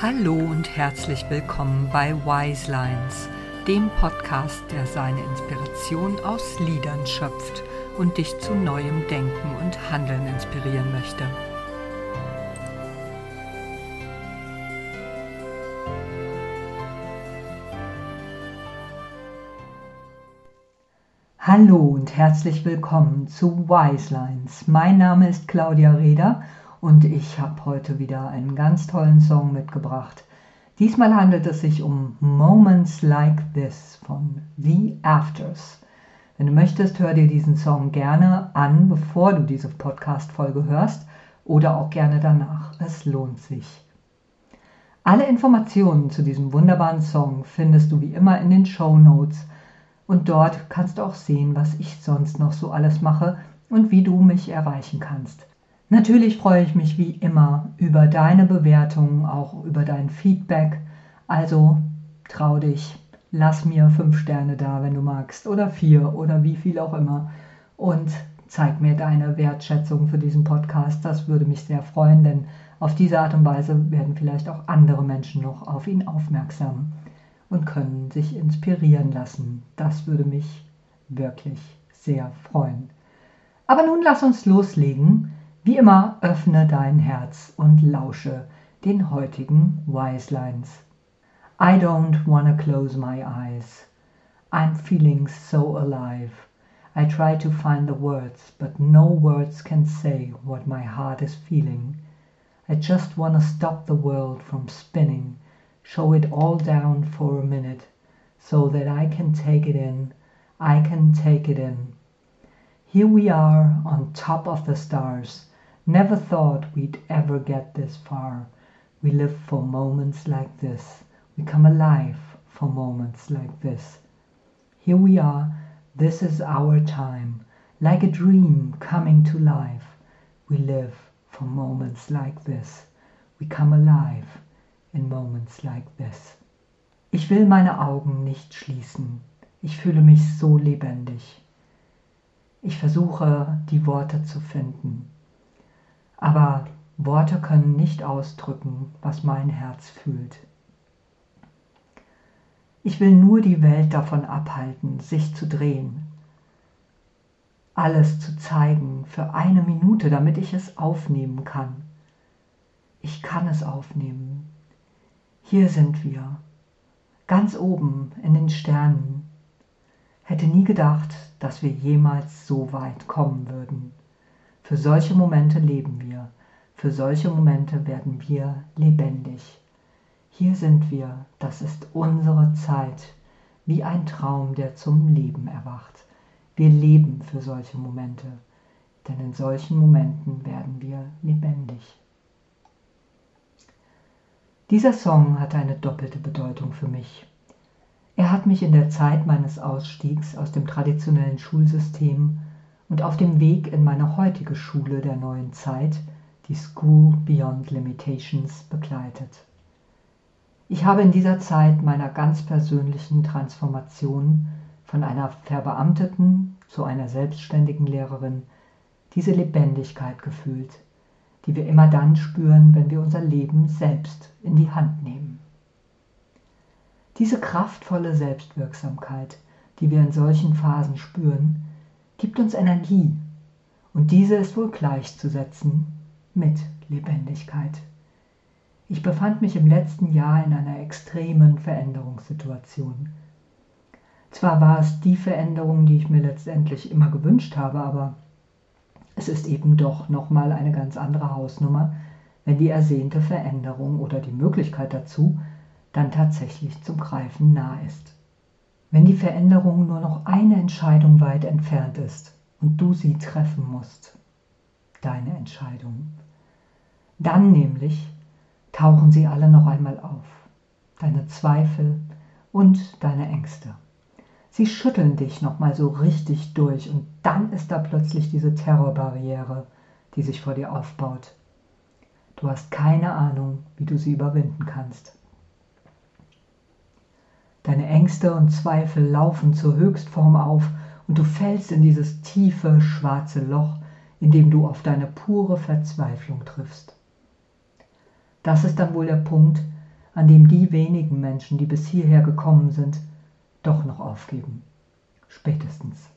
Hallo und herzlich willkommen bei Wise Lines, dem Podcast, der seine Inspiration aus Liedern schöpft und dich zu neuem Denken und Handeln inspirieren möchte. Hallo und herzlich willkommen zu Wise Lines. Mein Name ist Claudia Reder und ich habe heute wieder einen ganz tollen Song mitgebracht. Diesmal handelt es sich um Moments Like This von The Afters. Wenn du möchtest, hör dir diesen Song gerne an, bevor du diese Podcast-Folge hörst oder auch gerne danach. Es lohnt sich. Alle Informationen zu diesem wunderbaren Song findest du wie immer in den Show Notes und dort kannst du auch sehen, was ich sonst noch so alles mache und wie du mich erreichen kannst. Natürlich freue ich mich wie immer über deine Bewertungen, auch über dein Feedback. Also trau dich, lass mir fünf Sterne da, wenn du magst, oder vier oder wie viel auch immer. Und zeig mir deine Wertschätzung für diesen Podcast. Das würde mich sehr freuen, denn auf diese Art und Weise werden vielleicht auch andere Menschen noch auf ihn aufmerksam und können sich inspirieren lassen. Das würde mich wirklich sehr freuen. Aber nun lass uns loslegen wie immer öffne dein Herz und lausche den heutigen Wise Lines. I don't wanna close my eyes. I'm feeling so alive. I try to find the words, but no words can say what my heart is feeling. I just wanna stop the world from spinning, show it all down for a minute, so that I can take it in. I can take it in. Here we are on top of the stars Never thought we'd ever get this far. We live for moments like this. We come alive for moments like this. Here we are, this is our time. Like a dream coming to life. We live for moments like this. We come alive in moments like this. Ich will meine Augen nicht schließen. Ich fühle mich so lebendig. Ich versuche, die Worte zu finden. Aber Worte können nicht ausdrücken, was mein Herz fühlt. Ich will nur die Welt davon abhalten, sich zu drehen, alles zu zeigen für eine Minute, damit ich es aufnehmen kann. Ich kann es aufnehmen. Hier sind wir, ganz oben in den Sternen. Hätte nie gedacht, dass wir jemals so weit kommen würden. Für solche Momente leben wir. Für solche Momente werden wir lebendig. Hier sind wir, das ist unsere Zeit, wie ein Traum, der zum Leben erwacht. Wir leben für solche Momente, denn in solchen Momenten werden wir lebendig. Dieser Song hat eine doppelte Bedeutung für mich. Er hat mich in der Zeit meines Ausstiegs aus dem traditionellen Schulsystem und auf dem Weg in meine heutige Schule der neuen Zeit, die School Beyond Limitations, begleitet. Ich habe in dieser Zeit meiner ganz persönlichen Transformation von einer Verbeamteten zu einer selbstständigen Lehrerin diese Lebendigkeit gefühlt, die wir immer dann spüren, wenn wir unser Leben selbst in die Hand nehmen. Diese kraftvolle Selbstwirksamkeit, die wir in solchen Phasen spüren, gibt uns Energie und diese ist wohl gleichzusetzen mit Lebendigkeit. Ich befand mich im letzten Jahr in einer extremen Veränderungssituation. Zwar war es die Veränderung, die ich mir letztendlich immer gewünscht habe, aber es ist eben doch nochmal eine ganz andere Hausnummer, wenn die ersehnte Veränderung oder die Möglichkeit dazu dann tatsächlich zum Greifen nah ist wenn die Veränderung nur noch eine Entscheidung weit entfernt ist und du sie treffen musst, deine Entscheidung, dann nämlich tauchen sie alle noch einmal auf, deine Zweifel und deine Ängste. Sie schütteln dich nochmal so richtig durch und dann ist da plötzlich diese Terrorbarriere, die sich vor dir aufbaut. Du hast keine Ahnung, wie du sie überwinden kannst. Deine Ängste und Zweifel laufen zur Höchstform auf und du fällst in dieses tiefe, schwarze Loch, in dem du auf deine pure Verzweiflung triffst. Das ist dann wohl der Punkt, an dem die wenigen Menschen, die bis hierher gekommen sind, doch noch aufgeben. Spätestens.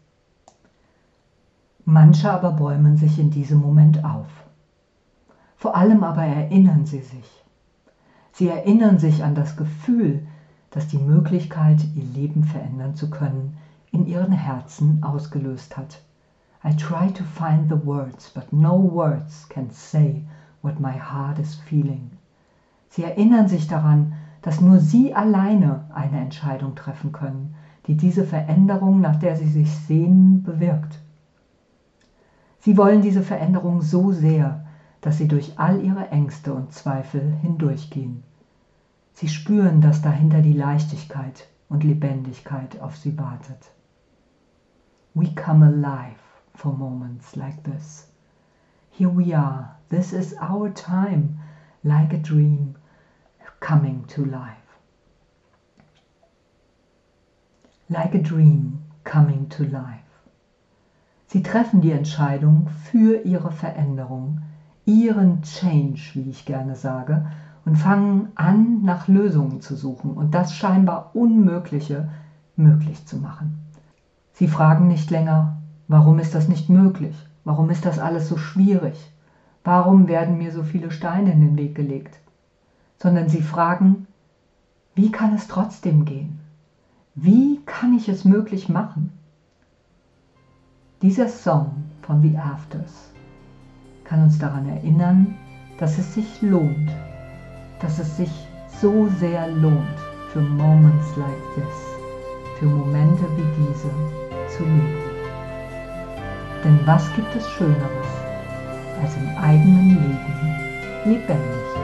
Manche aber bäumen sich in diesem Moment auf. Vor allem aber erinnern sie sich. Sie erinnern sich an das Gefühl, das die Möglichkeit, ihr Leben verändern zu können, in ihren Herzen ausgelöst hat. I try to find the words, but no words can say what my heart is feeling. Sie erinnern sich daran, dass nur sie alleine eine Entscheidung treffen können, die diese Veränderung, nach der sie sich sehnen, bewirkt. Sie wollen diese Veränderung so sehr, dass sie durch all ihre Ängste und Zweifel hindurchgehen. Sie spüren, dass dahinter die Leichtigkeit und Lebendigkeit auf sie wartet. We come alive for moments like this. Here we are. This is our time, like a dream coming to life. Like a dream coming to life. Sie treffen die Entscheidung für ihre Veränderung, ihren Change, wie ich gerne sage, und fangen an, nach Lösungen zu suchen und das scheinbar Unmögliche möglich zu machen. Sie fragen nicht länger, warum ist das nicht möglich? Warum ist das alles so schwierig? Warum werden mir so viele Steine in den Weg gelegt? Sondern sie fragen, wie kann es trotzdem gehen? Wie kann ich es möglich machen? Dieser Song von The Afters kann uns daran erinnern, dass es sich lohnt, dass es sich so sehr lohnt, für Moments like this, für Momente wie diese zu leben. Denn was gibt es Schöneres, als im eigenen Leben lebendig